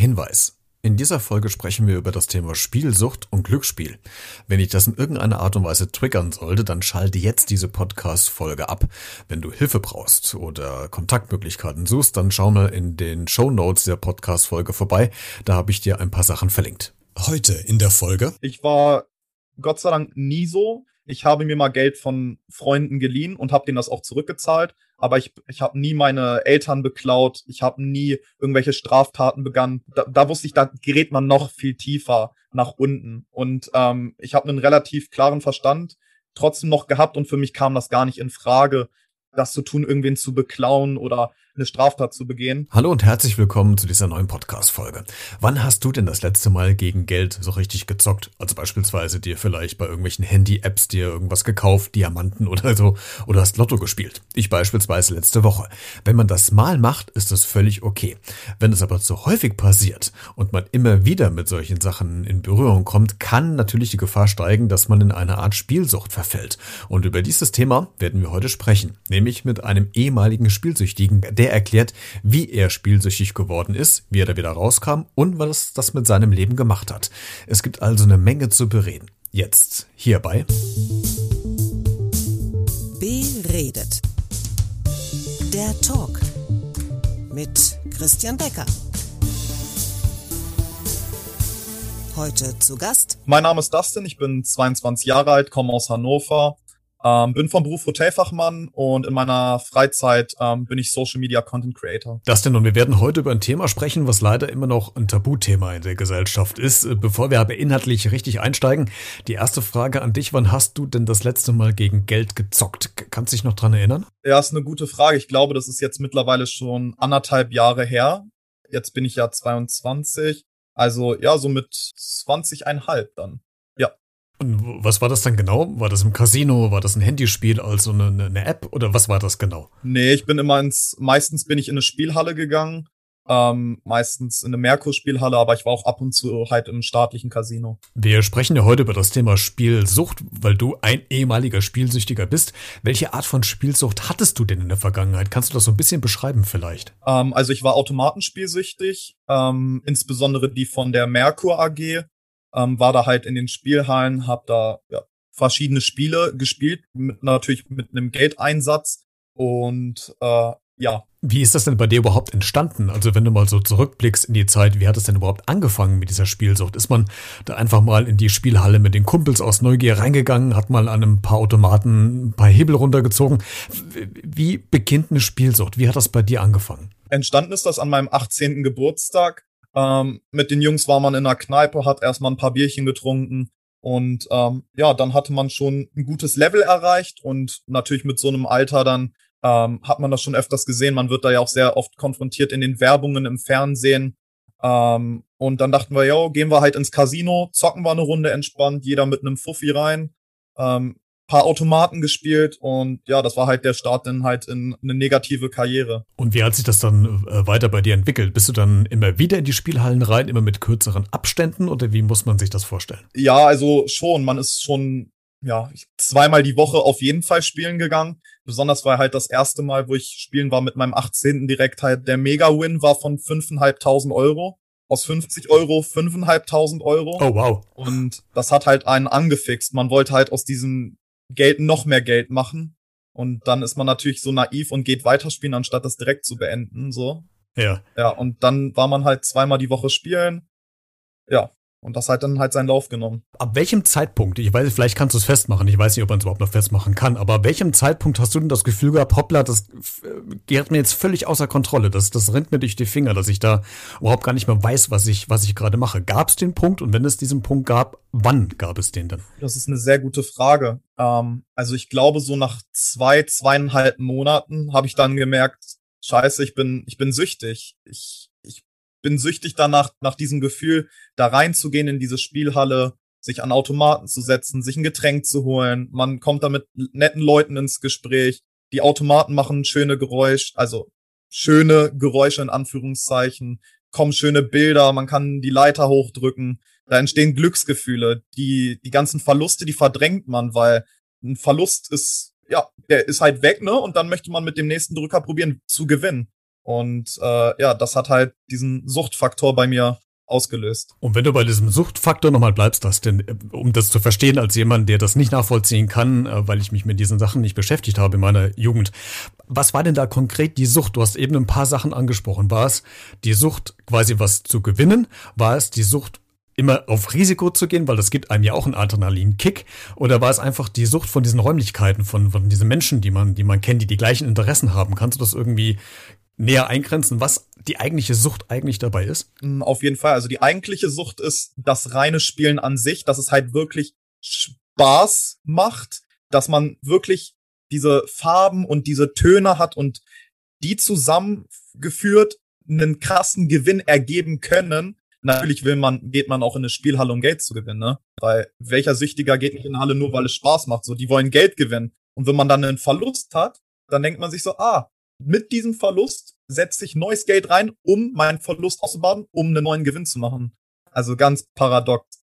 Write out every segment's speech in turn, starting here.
Hinweis. In dieser Folge sprechen wir über das Thema Spielsucht und Glücksspiel. Wenn ich das in irgendeiner Art und Weise triggern sollte, dann schalte jetzt diese Podcast-Folge ab. Wenn du Hilfe brauchst oder Kontaktmöglichkeiten suchst, dann schau mal in den Show Notes der Podcast-Folge vorbei. Da habe ich dir ein paar Sachen verlinkt. Heute in der Folge. Ich war Gott sei Dank nie so. Ich habe mir mal Geld von Freunden geliehen und habe denen das auch zurückgezahlt aber ich, ich habe nie meine Eltern beklaut, ich habe nie irgendwelche Straftaten begangen. Da, da wusste ich, da gerät man noch viel tiefer nach unten. Und ähm, ich habe einen relativ klaren Verstand trotzdem noch gehabt und für mich kam das gar nicht in Frage, das zu tun, irgendwen zu beklauen oder eine Straftat zu begehen. Hallo und herzlich willkommen zu dieser neuen Podcast-Folge. Wann hast du denn das letzte Mal gegen Geld so richtig gezockt? Also beispielsweise dir vielleicht bei irgendwelchen Handy-Apps dir irgendwas gekauft, Diamanten oder so, oder hast Lotto gespielt. Ich beispielsweise letzte Woche. Wenn man das mal macht, ist das völlig okay. Wenn es aber zu häufig passiert und man immer wieder mit solchen Sachen in Berührung kommt, kann natürlich die Gefahr steigen, dass man in eine Art Spielsucht verfällt. Und über dieses Thema werden wir heute sprechen, nämlich mit einem ehemaligen Spielsüchtigen, der er erklärt, wie er spielsüchtig geworden ist, wie er da wieder rauskam und was das mit seinem Leben gemacht hat. Es gibt also eine Menge zu bereden. Jetzt hierbei. Beredet. Der Talk mit Christian Becker. Heute zu Gast. Mein Name ist Dustin, ich bin 22 Jahre alt, komme aus Hannover, ähm, bin vom Beruf Hotelfachmann und in meiner Freizeit ähm, bin ich Social Media Content Creator. Das denn und wir werden heute über ein Thema sprechen, was leider immer noch ein Tabuthema in der Gesellschaft ist. Äh, bevor wir aber inhaltlich richtig einsteigen, die erste Frage an dich, wann hast du denn das letzte Mal gegen Geld gezockt? Kannst du dich noch dran erinnern? Ja, ist eine gute Frage. Ich glaube, das ist jetzt mittlerweile schon anderthalb Jahre her. Jetzt bin ich ja 22. Also ja, so mit 20,5 dann. Und was war das dann genau? War das im Casino? War das ein Handyspiel, also eine, eine App? Oder was war das genau? Nee, ich bin immer ins, meistens bin ich in eine Spielhalle gegangen. Ähm, meistens in eine Merkur-Spielhalle, aber ich war auch ab und zu halt im staatlichen Casino. Wir sprechen ja heute über das Thema Spielsucht, weil du ein ehemaliger Spielsüchtiger bist. Welche Art von Spielsucht hattest du denn in der Vergangenheit? Kannst du das so ein bisschen beschreiben vielleicht? Ähm, also ich war automatenspielsüchtig, ähm, insbesondere die von der Merkur AG ähm, war da halt in den Spielhallen, hab da ja, verschiedene Spiele gespielt, mit, natürlich mit einem Geldeinsatz und äh, ja. Wie ist das denn bei dir überhaupt entstanden? Also wenn du mal so zurückblickst in die Zeit, wie hat es denn überhaupt angefangen mit dieser Spielsucht? Ist man da einfach mal in die Spielhalle mit den Kumpels aus Neugier reingegangen, hat mal an einem paar Automaten ein paar Hebel runtergezogen? Wie beginnt eine Spielsucht? Wie hat das bei dir angefangen? Entstanden ist das an meinem 18. Geburtstag. Ähm, mit den Jungs war man in der Kneipe, hat erstmal ein paar Bierchen getrunken und ähm, ja, dann hatte man schon ein gutes Level erreicht und natürlich mit so einem Alter dann ähm, hat man das schon öfters gesehen. Man wird da ja auch sehr oft konfrontiert in den Werbungen im Fernsehen. Ähm, und dann dachten wir, ja, gehen wir halt ins Casino, zocken wir eine Runde entspannt, jeder mit einem Fuffi rein. Ähm, paar Automaten gespielt und ja, das war halt der Start dann halt in eine negative Karriere. Und wie hat sich das dann äh, weiter bei dir entwickelt? Bist du dann immer wieder in die Spielhallen rein, immer mit kürzeren Abständen oder wie muss man sich das vorstellen? Ja, also schon, man ist schon ja, zweimal die Woche auf jeden Fall spielen gegangen. Besonders war halt das erste Mal, wo ich spielen war mit meinem 18. direkt halt der Mega-Win war von 5.500 Euro. Aus 50 Euro 5.500 Euro. Oh, wow. Und das hat halt einen angefixt. Man wollte halt aus diesem Geld noch mehr Geld machen. Und dann ist man natürlich so naiv und geht weiterspielen, anstatt das direkt zu beenden, so. Ja. Ja, und dann war man halt zweimal die Woche spielen. Ja, und das hat dann halt seinen Lauf genommen. Ab welchem Zeitpunkt, ich weiß, vielleicht kannst du es festmachen, ich weiß nicht, ob man es überhaupt noch festmachen kann, aber ab welchem Zeitpunkt hast du denn das Gefühl gehabt, hoppla, das geht mir jetzt völlig außer Kontrolle, das, das rennt mir durch die Finger, dass ich da überhaupt gar nicht mehr weiß, was ich, was ich gerade mache. Gab es den Punkt und wenn es diesen Punkt gab, wann gab es den dann? Das ist eine sehr gute Frage. Ähm, also ich glaube, so nach zwei, zweieinhalb Monaten habe ich dann gemerkt, scheiße, ich bin, ich bin süchtig. Ich, bin süchtig danach, nach diesem Gefühl, da reinzugehen in diese Spielhalle, sich an Automaten zu setzen, sich ein Getränk zu holen. Man kommt da mit netten Leuten ins Gespräch. Die Automaten machen schöne Geräusche, also schöne Geräusche in Anführungszeichen, kommen schöne Bilder, man kann die Leiter hochdrücken. Da entstehen Glücksgefühle. Die, die ganzen Verluste, die verdrängt man, weil ein Verlust ist, ja, der ist halt weg, ne? Und dann möchte man mit dem nächsten Drücker probieren zu gewinnen. Und äh, ja, das hat halt diesen Suchtfaktor bei mir ausgelöst. Und wenn du bei diesem Suchtfaktor nochmal bleibst, das denn, äh, um das zu verstehen als jemand, der das nicht nachvollziehen kann, äh, weil ich mich mit diesen Sachen nicht beschäftigt habe in meiner Jugend. Was war denn da konkret die Sucht? Du hast eben ein paar Sachen angesprochen. War es die Sucht, quasi was zu gewinnen? War es die Sucht, immer auf Risiko zu gehen, weil das gibt einem ja auch einen Adrenalinkick? Oder war es einfach die Sucht von diesen Räumlichkeiten, von, von diesen Menschen, die man, die man kennt, die die gleichen Interessen haben? Kannst du das irgendwie näher eingrenzen, was die eigentliche Sucht eigentlich dabei ist? Mm, auf jeden Fall. Also die eigentliche Sucht ist das reine Spielen an sich, dass es halt wirklich Spaß macht, dass man wirklich diese Farben und diese Töne hat und die zusammengeführt einen krassen Gewinn ergeben können. Natürlich will man, geht man auch in eine Spielhalle, um Geld zu gewinnen, ne? Weil welcher Süchtiger geht nicht in eine Halle nur, weil es Spaß macht? So, die wollen Geld gewinnen. Und wenn man dann einen Verlust hat, dann denkt man sich so, ah, mit diesem Verlust setze ich neues Geld rein, um meinen Verlust auszubaden, um einen neuen Gewinn zu machen. Also ganz paradox.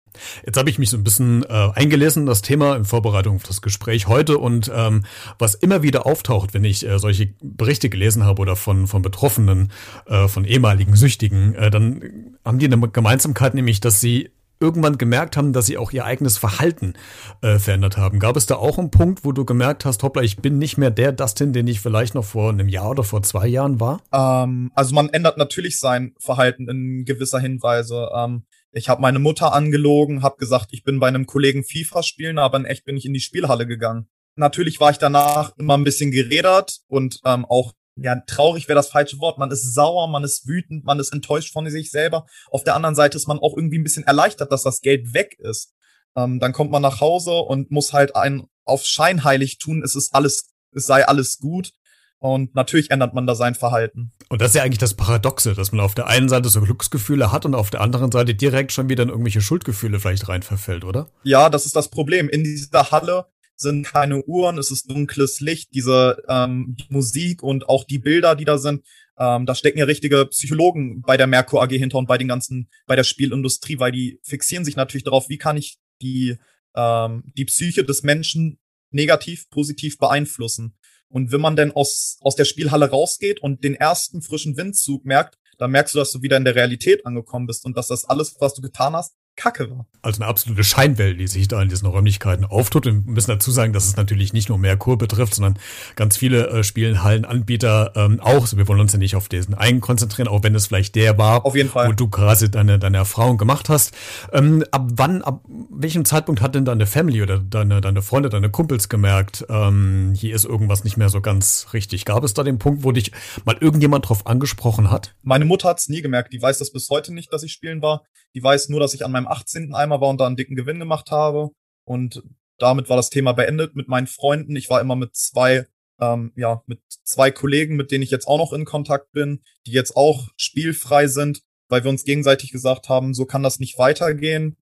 Jetzt habe ich mich so ein bisschen äh, eingelesen, das Thema in Vorbereitung auf das Gespräch heute und ähm, was immer wieder auftaucht, wenn ich äh, solche Berichte gelesen habe oder von, von Betroffenen, äh, von ehemaligen Süchtigen, äh, dann haben die eine Gemeinsamkeit, nämlich, dass sie irgendwann gemerkt haben, dass sie auch ihr eigenes Verhalten äh, verändert haben. Gab es da auch einen Punkt, wo du gemerkt hast, hoppla, ich bin nicht mehr der Dustin, den ich vielleicht noch vor einem Jahr oder vor zwei Jahren war? Ähm, also man ändert natürlich sein Verhalten in gewisser Hinweise. Ähm, ich habe meine Mutter angelogen, habe gesagt, ich bin bei einem Kollegen FIFA spielen, aber in echt bin ich in die Spielhalle gegangen. Natürlich war ich danach immer ein bisschen gerädert und ähm, auch ja, traurig wäre das falsche Wort. Man ist sauer, man ist wütend, man ist enttäuscht von sich selber. Auf der anderen Seite ist man auch irgendwie ein bisschen erleichtert, dass das Geld weg ist. Ähm, dann kommt man nach Hause und muss halt einen auf scheinheilig tun, es ist alles, es sei alles gut. Und natürlich ändert man da sein Verhalten. Und das ist ja eigentlich das Paradoxe, dass man auf der einen Seite so Glücksgefühle hat und auf der anderen Seite direkt schon wieder in irgendwelche Schuldgefühle vielleicht rein verfällt, oder? Ja, das ist das Problem. In dieser Halle sind keine Uhren, es ist dunkles Licht, diese ähm, Musik und auch die Bilder, die da sind. Ähm, da stecken ja richtige Psychologen bei der Merkur AG hinter und bei den ganzen, bei der Spielindustrie, weil die fixieren sich natürlich darauf, wie kann ich die, ähm, die Psyche des Menschen negativ, positiv beeinflussen. Und wenn man denn aus, aus der Spielhalle rausgeht und den ersten frischen Windzug merkt, dann merkst du, dass du wieder in der Realität angekommen bist und dass das alles, was du getan hast, Kacke war. Also eine absolute Scheinwelt, die sich da in diesen Räumlichkeiten auftut. Und wir müssen dazu sagen, dass es natürlich nicht nur Merkur betrifft, sondern ganz viele äh, Spielenhallenanbieter ähm, auch. So, wir wollen uns ja nicht auf diesen einen konzentrieren, auch wenn es vielleicht der war, auf jeden Fall. wo du quasi deine, deine Erfahrung gemacht hast. Ähm, ab wann, ab welchem Zeitpunkt hat denn deine Family oder deine, deine Freunde, deine Kumpels gemerkt, ähm, hier ist irgendwas nicht mehr so ganz richtig? Gab es da den Punkt, wo dich mal irgendjemand drauf angesprochen hat? Meine Mutter hat es nie gemerkt. Die weiß das bis heute nicht, dass ich spielen war. Die weiß nur, dass ich an meinem 18. Eimer war und da einen dicken Gewinn gemacht habe. Und damit war das Thema beendet mit meinen Freunden. Ich war immer mit zwei, ähm, ja, mit zwei Kollegen, mit denen ich jetzt auch noch in Kontakt bin, die jetzt auch spielfrei sind, weil wir uns gegenseitig gesagt haben, so kann das nicht weitergehen.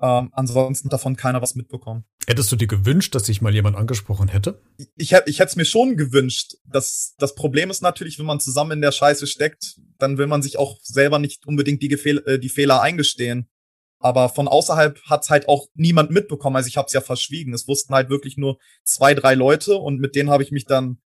Ähm, ansonsten davon keiner was mitbekommen. Hättest du dir gewünscht, dass sich mal jemand angesprochen hätte? Ich, ich, ich hätte es mir schon gewünscht. Das, das Problem ist natürlich, wenn man zusammen in der Scheiße steckt, dann will man sich auch selber nicht unbedingt die, Gefehl, äh, die Fehler eingestehen. Aber von außerhalb hat's halt auch niemand mitbekommen. Also ich habe es ja verschwiegen. Es wussten halt wirklich nur zwei, drei Leute und mit denen habe ich mich dann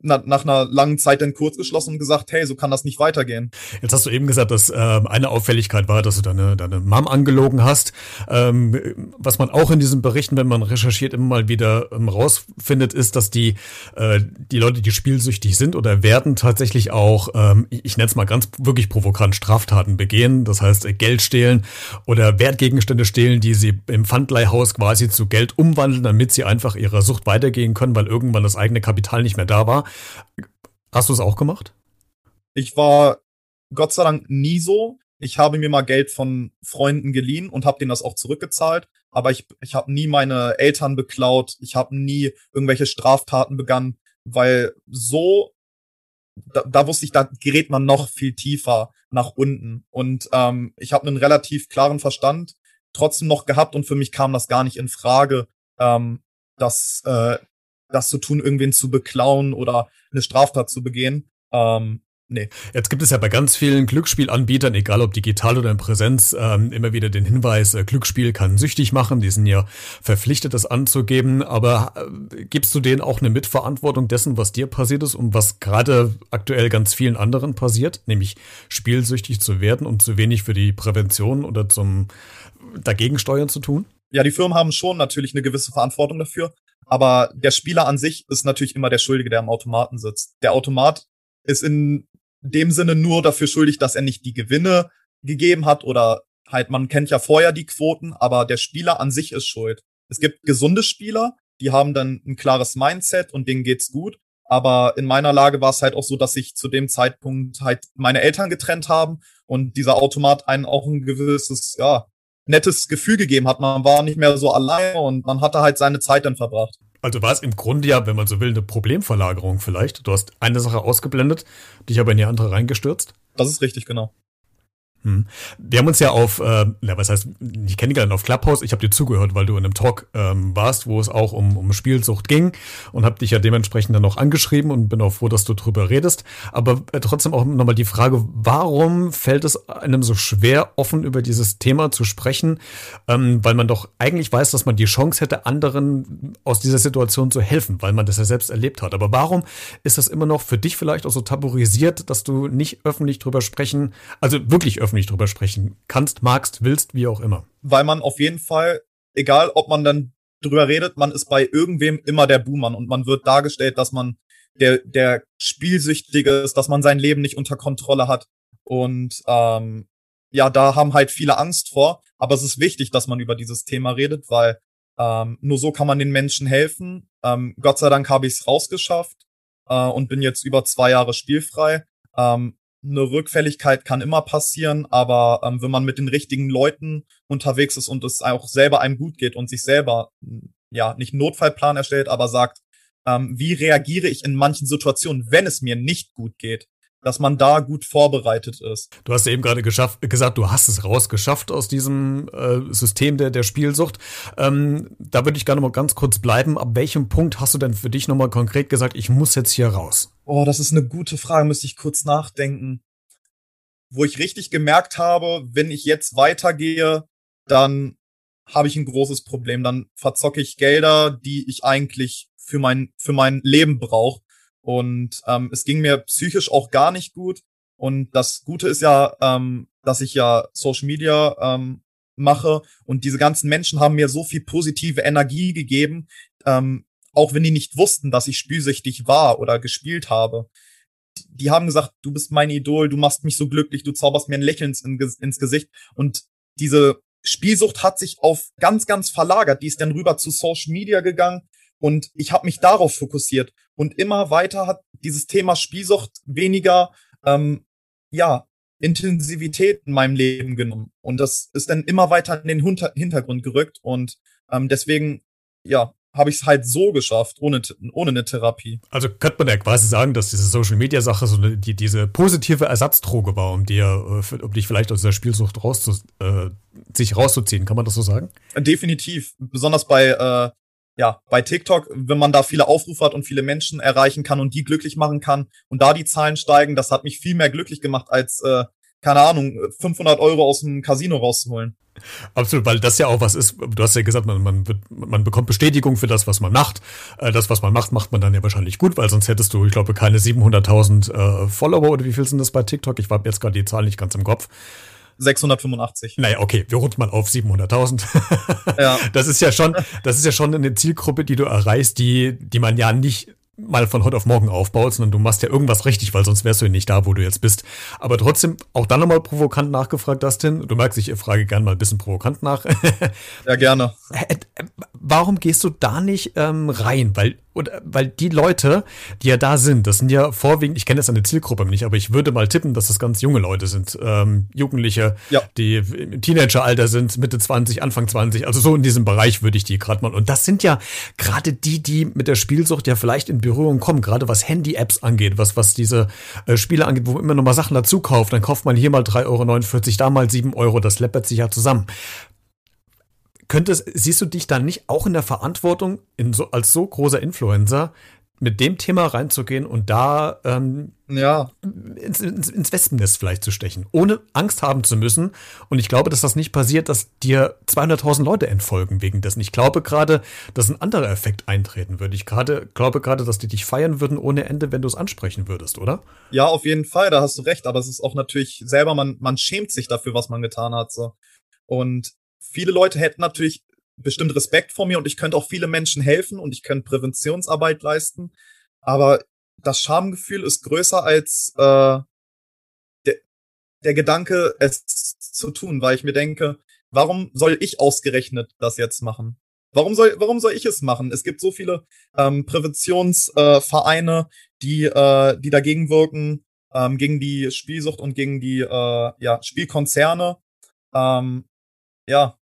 na, nach einer langen Zeit dann kurz geschlossen und gesagt, hey, so kann das nicht weitergehen. Jetzt hast du eben gesagt, dass äh, eine Auffälligkeit war, dass du deine, deine Mom angelogen hast. Ähm, was man auch in diesen Berichten, wenn man recherchiert, immer mal wieder ähm, rausfindet, ist, dass die, äh, die Leute, die spielsüchtig sind oder werden, tatsächlich auch, ähm, ich, ich nenne es mal ganz wirklich provokant, Straftaten begehen. Das heißt, äh, Geld stehlen oder Wertgegenstände stehlen, die sie im Pfandleihhaus quasi zu Geld umwandeln, damit sie einfach ihrer Sucht weitergehen können, weil irgendwann das eigene Kapital nicht mehr da war. Hast du es auch gemacht? Ich war Gott sei Dank nie so. Ich habe mir mal Geld von Freunden geliehen und habe denen das auch zurückgezahlt. Aber ich, ich habe nie meine Eltern beklaut. Ich habe nie irgendwelche Straftaten begangen, weil so, da, da wusste ich, da gerät man noch viel tiefer nach unten. Und ähm, ich habe einen relativ klaren Verstand trotzdem noch gehabt und für mich kam das gar nicht in Frage, ähm, dass äh, das zu tun, irgendwen zu beklauen oder eine Straftat zu begehen. Ähm, Nee. Jetzt gibt es ja bei ganz vielen Glücksspielanbietern, egal ob digital oder in Präsenz, ähm, immer wieder den Hinweis, äh, Glücksspiel kann süchtig machen. Die sind ja verpflichtet, das anzugeben. Aber äh, gibst du denen auch eine Mitverantwortung dessen, was dir passiert ist und was gerade aktuell ganz vielen anderen passiert, nämlich spielsüchtig zu werden und zu wenig für die Prävention oder zum Dagegensteuern zu tun? Ja, die Firmen haben schon natürlich eine gewisse Verantwortung dafür. Aber der Spieler an sich ist natürlich immer der Schuldige, der am Automaten sitzt. Der Automat ist in dem Sinne nur dafür schuldig, dass er nicht die Gewinne gegeben hat oder halt, man kennt ja vorher die Quoten, aber der Spieler an sich ist schuld. Es gibt gesunde Spieler, die haben dann ein klares Mindset und denen geht's gut. Aber in meiner Lage war es halt auch so, dass sich zu dem Zeitpunkt halt meine Eltern getrennt haben und dieser Automat einen auch ein gewisses, ja, nettes Gefühl gegeben hat. Man war nicht mehr so alleine und man hatte halt seine Zeit dann verbracht. Also war es im Grunde ja, wenn man so will, eine Problemverlagerung vielleicht. Du hast eine Sache ausgeblendet, dich aber in die andere reingestürzt. Das ist richtig, genau. Hm. Wir haben uns ja auf, äh, ja, was heißt, ich kenne kennengelernt auf Clubhouse. Ich habe dir zugehört, weil du in einem Talk ähm, warst, wo es auch um, um Spielsucht ging und habe dich ja dementsprechend dann noch angeschrieben und bin auch froh, dass du drüber redest. Aber äh, trotzdem auch nochmal die Frage, warum fällt es einem so schwer, offen über dieses Thema zu sprechen? Ähm, weil man doch eigentlich weiß, dass man die Chance hätte, anderen aus dieser Situation zu helfen, weil man das ja selbst erlebt hat. Aber warum ist das immer noch für dich vielleicht auch so tabuisiert, dass du nicht öffentlich drüber sprechen, also wirklich öffentlich öffentlich drüber sprechen kannst, magst, willst, wie auch immer. Weil man auf jeden Fall, egal ob man dann drüber redet, man ist bei irgendwem immer der Buhmann und man wird dargestellt, dass man der, der Spielsüchtige ist, dass man sein Leben nicht unter Kontrolle hat. Und ähm, ja, da haben halt viele Angst vor. Aber es ist wichtig, dass man über dieses Thema redet, weil ähm, nur so kann man den Menschen helfen. Ähm, Gott sei Dank habe ich es rausgeschafft äh, und bin jetzt über zwei Jahre spielfrei. Ähm, eine Rückfälligkeit kann immer passieren, aber ähm, wenn man mit den richtigen Leuten unterwegs ist und es auch selber einem gut geht und sich selber ja nicht einen Notfallplan erstellt, aber sagt, ähm, wie reagiere ich in manchen Situationen, wenn es mir nicht gut geht, dass man da gut vorbereitet ist. Du hast ja eben gerade gesagt, du hast es rausgeschafft aus diesem äh, System der, der Spielsucht. Ähm, da würde ich gerne mal ganz kurz bleiben. Ab welchem Punkt hast du denn für dich nochmal konkret gesagt, ich muss jetzt hier raus? Oh, das ist eine gute Frage, müsste ich kurz nachdenken. Wo ich richtig gemerkt habe, wenn ich jetzt weitergehe, dann habe ich ein großes Problem. Dann verzocke ich Gelder, die ich eigentlich für mein, für mein Leben brauche und ähm, es ging mir psychisch auch gar nicht gut. Und das Gute ist ja, ähm, dass ich ja Social Media ähm, mache und diese ganzen Menschen haben mir so viel positive Energie gegeben, ähm, auch wenn die nicht wussten, dass ich spielsüchtig war oder gespielt habe. Die haben gesagt, du bist mein Idol, du machst mich so glücklich, du zauberst mir ein Lächeln ins, ins Gesicht. Und diese Spielsucht hat sich auf ganz, ganz verlagert. Die ist dann rüber zu Social Media gegangen und ich habe mich darauf fokussiert. Und immer weiter hat dieses Thema Spielsucht weniger, ähm, ja, Intensivität in meinem Leben genommen. Und das ist dann immer weiter in den Hintergrund gerückt. Und ähm, deswegen, ja, habe ich es halt so geschafft, ohne, ohne eine Therapie. Also könnte man ja quasi sagen, dass diese Social Media Sache so eine, die, diese positive Ersatzdroge war, um dir, äh, um dich vielleicht aus der Spielsucht rauszu, äh, sich rauszuziehen. Kann man das so sagen? Definitiv. Besonders bei äh, ja, bei TikTok, wenn man da viele Aufrufe hat und viele Menschen erreichen kann und die glücklich machen kann und da die Zahlen steigen, das hat mich viel mehr glücklich gemacht als, äh, keine Ahnung, 500 Euro aus dem Casino rauszuholen. Absolut, weil das ja auch was ist. Du hast ja gesagt, man, man, wird, man bekommt Bestätigung für das, was man macht. Äh, das, was man macht, macht man dann ja wahrscheinlich gut, weil sonst hättest du, ich glaube, keine 700.000 äh, Follower oder wie viel sind das bei TikTok? Ich habe jetzt gerade die Zahl nicht ganz im Kopf. 685. Naja, okay, wir runden mal auf 700.000. ja. Das ist ja schon, das ist ja schon eine Zielgruppe, die du erreichst, die, die man ja nicht mal von heute auf morgen aufbaut, sondern du machst ja irgendwas richtig, weil sonst wärst du ja nicht da, wo du jetzt bist. Aber trotzdem, auch dann nochmal provokant nachgefragt, Dustin. Du merkst, ich frage gerne mal ein bisschen provokant nach. ja, gerne. Warum gehst du da nicht ähm, rein? Weil und äh, weil die Leute, die ja da sind, das sind ja vorwiegend, ich kenne jetzt eine Zielgruppe nicht, aber ich würde mal tippen, dass das ganz junge Leute sind, ähm, Jugendliche, ja. die im Teenageralter sind, Mitte 20, Anfang 20, also so in diesem Bereich würde ich die gerade mal. Und das sind ja gerade die, die mit der Spielsucht ja vielleicht in Berührung kommen, gerade was Handy-Apps angeht, was, was diese äh, Spiele angeht, wo man immer noch mal Sachen dazu kauft, dann kauft man hier mal 3,49 Euro, da mal 7 Euro, das läppert sich ja zusammen. Könntest, siehst du dich dann nicht auch in der Verantwortung, in so, als so großer Influencer, mit dem Thema reinzugehen und da ähm, ja. ins, ins, ins Wespennest vielleicht zu stechen, ohne Angst haben zu müssen. Und ich glaube, dass das nicht passiert, dass dir 200.000 Leute entfolgen wegen dessen. Ich glaube gerade, dass ein anderer Effekt eintreten würde. Ich gerade glaube gerade, dass die dich feiern würden ohne Ende, wenn du es ansprechen würdest, oder? Ja, auf jeden Fall, da hast du recht. Aber es ist auch natürlich selber, man, man schämt sich dafür, was man getan hat. So. Und viele Leute hätten natürlich bestimmt Respekt vor mir und ich könnte auch viele Menschen helfen und ich könnte Präventionsarbeit leisten. Aber das Schamgefühl ist größer als äh, der, der Gedanke, es zu tun, weil ich mir denke, warum soll ich ausgerechnet das jetzt machen? Warum soll, warum soll ich es machen? Es gibt so viele ähm, Präventionsvereine, äh, die, äh, die dagegen wirken, ähm, gegen die Spielsucht und gegen die äh, ja, Spielkonzerne. Ähm, ja,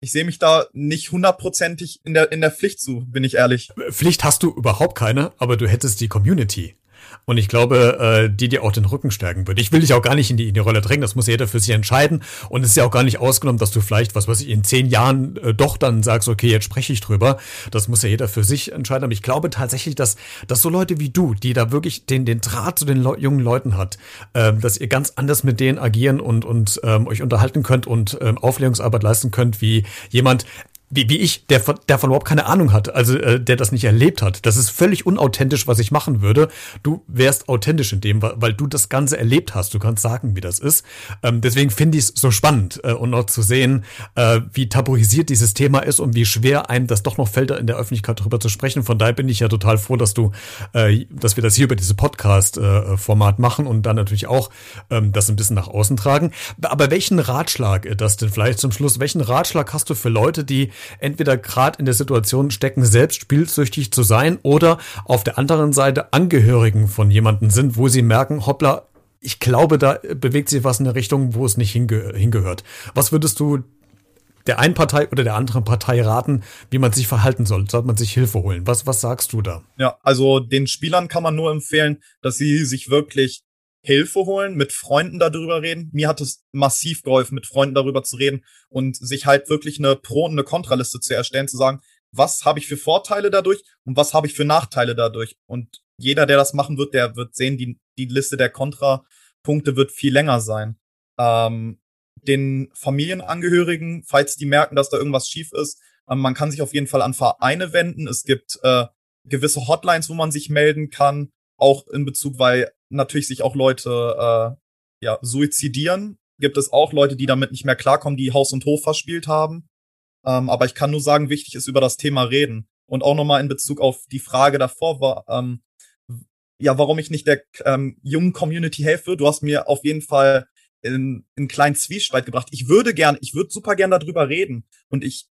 ich sehe mich da nicht hundertprozentig in der, in der Pflicht zu, bin ich ehrlich. Pflicht hast du überhaupt keine, aber du hättest die Community. Und ich glaube, äh, die dir auch den Rücken stärken würde. Ich will dich auch gar nicht in die, in die Rolle drängen, das muss jeder für sich entscheiden. Und es ist ja auch gar nicht ausgenommen, dass du vielleicht, was weiß ich, in zehn Jahren äh, doch dann sagst, okay, jetzt spreche ich drüber. Das muss ja jeder für sich entscheiden. Aber ich glaube tatsächlich, dass, dass so Leute wie du, die da wirklich den, den Draht zu den Le jungen Leuten hat, äh, dass ihr ganz anders mit denen agieren und, und ähm, euch unterhalten könnt und ähm, Aufklärungsarbeit leisten könnt, wie jemand, wie, wie ich, der von, der von überhaupt keine Ahnung hat, also äh, der das nicht erlebt hat. Das ist völlig unauthentisch, was ich machen würde. Du wärst authentisch in dem, weil, weil du das Ganze erlebt hast. Du kannst sagen, wie das ist. Ähm, deswegen finde ich es so spannend äh, und noch zu sehen, äh, wie tabuisiert dieses Thema ist und wie schwer einem das doch noch fällt, in der Öffentlichkeit darüber zu sprechen. Von daher bin ich ja total froh, dass du, äh, dass wir das hier über diese Podcast-Format äh, machen und dann natürlich auch ähm, das ein bisschen nach außen tragen. Aber welchen Ratschlag, äh, das denn vielleicht zum Schluss, welchen Ratschlag hast du für Leute, die entweder gerade in der Situation stecken, selbst spielsüchtig zu sein oder auf der anderen Seite Angehörigen von jemandem sind, wo sie merken, hoppla, ich glaube, da bewegt sich was in eine Richtung, wo es nicht hinge hingehört. Was würdest du der einen Partei oder der anderen Partei raten, wie man sich verhalten soll? Sollte man sich Hilfe holen? Was, was sagst du da? Ja, also den Spielern kann man nur empfehlen, dass sie sich wirklich Hilfe holen, mit Freunden darüber reden. Mir hat es massiv geholfen, mit Freunden darüber zu reden und sich halt wirklich eine Pro- und eine Kontraliste zu erstellen, zu sagen, was habe ich für Vorteile dadurch und was habe ich für Nachteile dadurch. Und jeder, der das machen wird, der wird sehen, die, die Liste der Kontrapunkte wird viel länger sein. Ähm, den Familienangehörigen, falls die merken, dass da irgendwas schief ist, ähm, man kann sich auf jeden Fall an Vereine wenden. Es gibt äh, gewisse Hotlines, wo man sich melden kann, auch in Bezug, weil natürlich sich auch Leute äh, ja, suizidieren. Gibt es auch Leute, die damit nicht mehr klarkommen, die Haus und Hof verspielt haben. Ähm, aber ich kann nur sagen, wichtig ist über das Thema reden. Und auch nochmal in Bezug auf die Frage davor war, ähm, ja, warum ich nicht der ähm, jungen Community helfe. Du hast mir auf jeden Fall in, in kleinen Zwiespalt gebracht. Ich würde gern, ich würde super gern darüber reden. Und ich,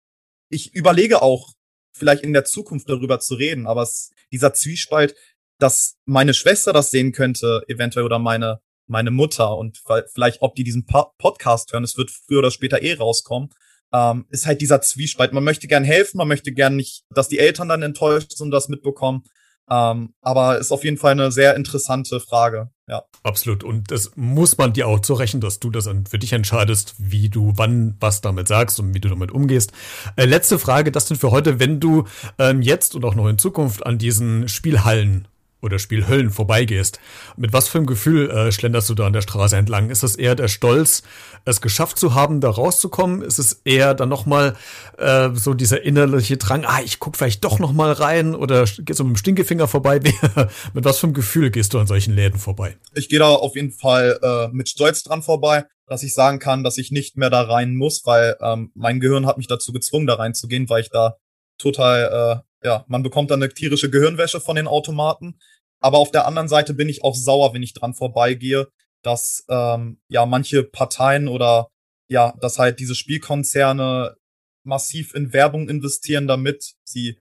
ich überlege auch, vielleicht in der Zukunft darüber zu reden. Aber es, dieser Zwiespalt, dass meine Schwester das sehen könnte, eventuell, oder meine, meine Mutter und vielleicht, ob die diesen Podcast hören, es wird früher oder später eh rauskommen, ähm, ist halt dieser Zwiespalt. Man möchte gern helfen, man möchte gern nicht, dass die Eltern dann enttäuscht sind und das mitbekommen. Ähm, aber ist auf jeden Fall eine sehr interessante Frage. Ja. Absolut. Und das muss man dir auch zurechnen, dass du das für dich entscheidest, wie du wann was damit sagst und wie du damit umgehst. Äh, letzte Frage, das denn für heute, wenn du ähm, jetzt und auch noch in Zukunft an diesen Spielhallen oder Spiel Höllen vorbeigehst, mit was für einem Gefühl äh, schlenderst du da an der Straße entlang? Ist es eher der Stolz, es geschafft zu haben, da rauszukommen? Ist es eher dann nochmal äh, so dieser innerliche Drang, ah, ich guck vielleicht doch nochmal rein oder gehst du mit dem Stinkefinger vorbei? mit was für einem Gefühl gehst du an solchen Läden vorbei? Ich gehe da auf jeden Fall äh, mit Stolz dran vorbei, dass ich sagen kann, dass ich nicht mehr da rein muss, weil ähm, mein Gehirn hat mich dazu gezwungen, da reinzugehen, weil ich da total äh, ja, man bekommt dann eine tierische Gehirnwäsche von den Automaten. Aber auf der anderen Seite bin ich auch sauer, wenn ich dran vorbeigehe, dass ähm, ja manche Parteien oder ja, dass halt diese Spielkonzerne massiv in Werbung investieren, damit sie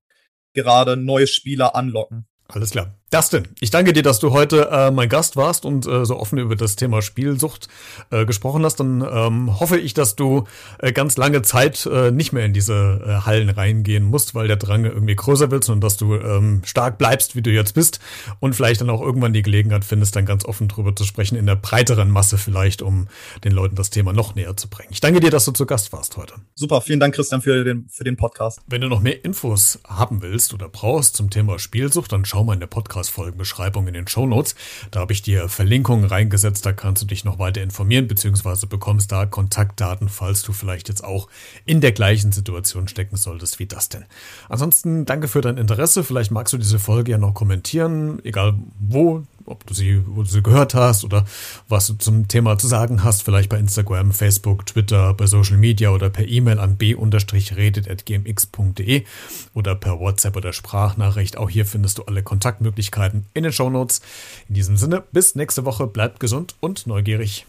gerade neue Spieler anlocken. Alles klar. Dustin, ich danke dir, dass du heute äh, mein Gast warst und äh, so offen über das Thema Spielsucht äh, gesprochen hast. Dann ähm, hoffe ich, dass du äh, ganz lange Zeit äh, nicht mehr in diese äh, Hallen reingehen musst, weil der Drang irgendwie größer wird, sondern dass du ähm, stark bleibst, wie du jetzt bist und vielleicht dann auch irgendwann die Gelegenheit findest, dann ganz offen drüber zu sprechen, in der breiteren Masse vielleicht, um den Leuten das Thema noch näher zu bringen. Ich danke dir, dass du zu Gast warst heute. Super, vielen Dank, Christian, für den, für den Podcast. Wenn du noch mehr Infos haben willst oder brauchst zum Thema Spielsucht, dann schau mal in der Podcast Podcast-Folgenbeschreibung in den Show Notes. Da habe ich dir Verlinkungen reingesetzt, da kannst du dich noch weiter informieren, beziehungsweise bekommst da Kontaktdaten, falls du vielleicht jetzt auch in der gleichen Situation stecken solltest wie das denn. Ansonsten danke für dein Interesse. Vielleicht magst du diese Folge ja noch kommentieren, egal wo ob du sie, wo du sie gehört hast oder was du zum Thema zu sagen hast, vielleicht bei Instagram, Facebook, Twitter, bei Social Media oder per E-Mail an b-redet.gmx.de oder per WhatsApp oder Sprachnachricht. Auch hier findest du alle Kontaktmöglichkeiten in den Shownotes. In diesem Sinne, bis nächste Woche, bleibt gesund und neugierig.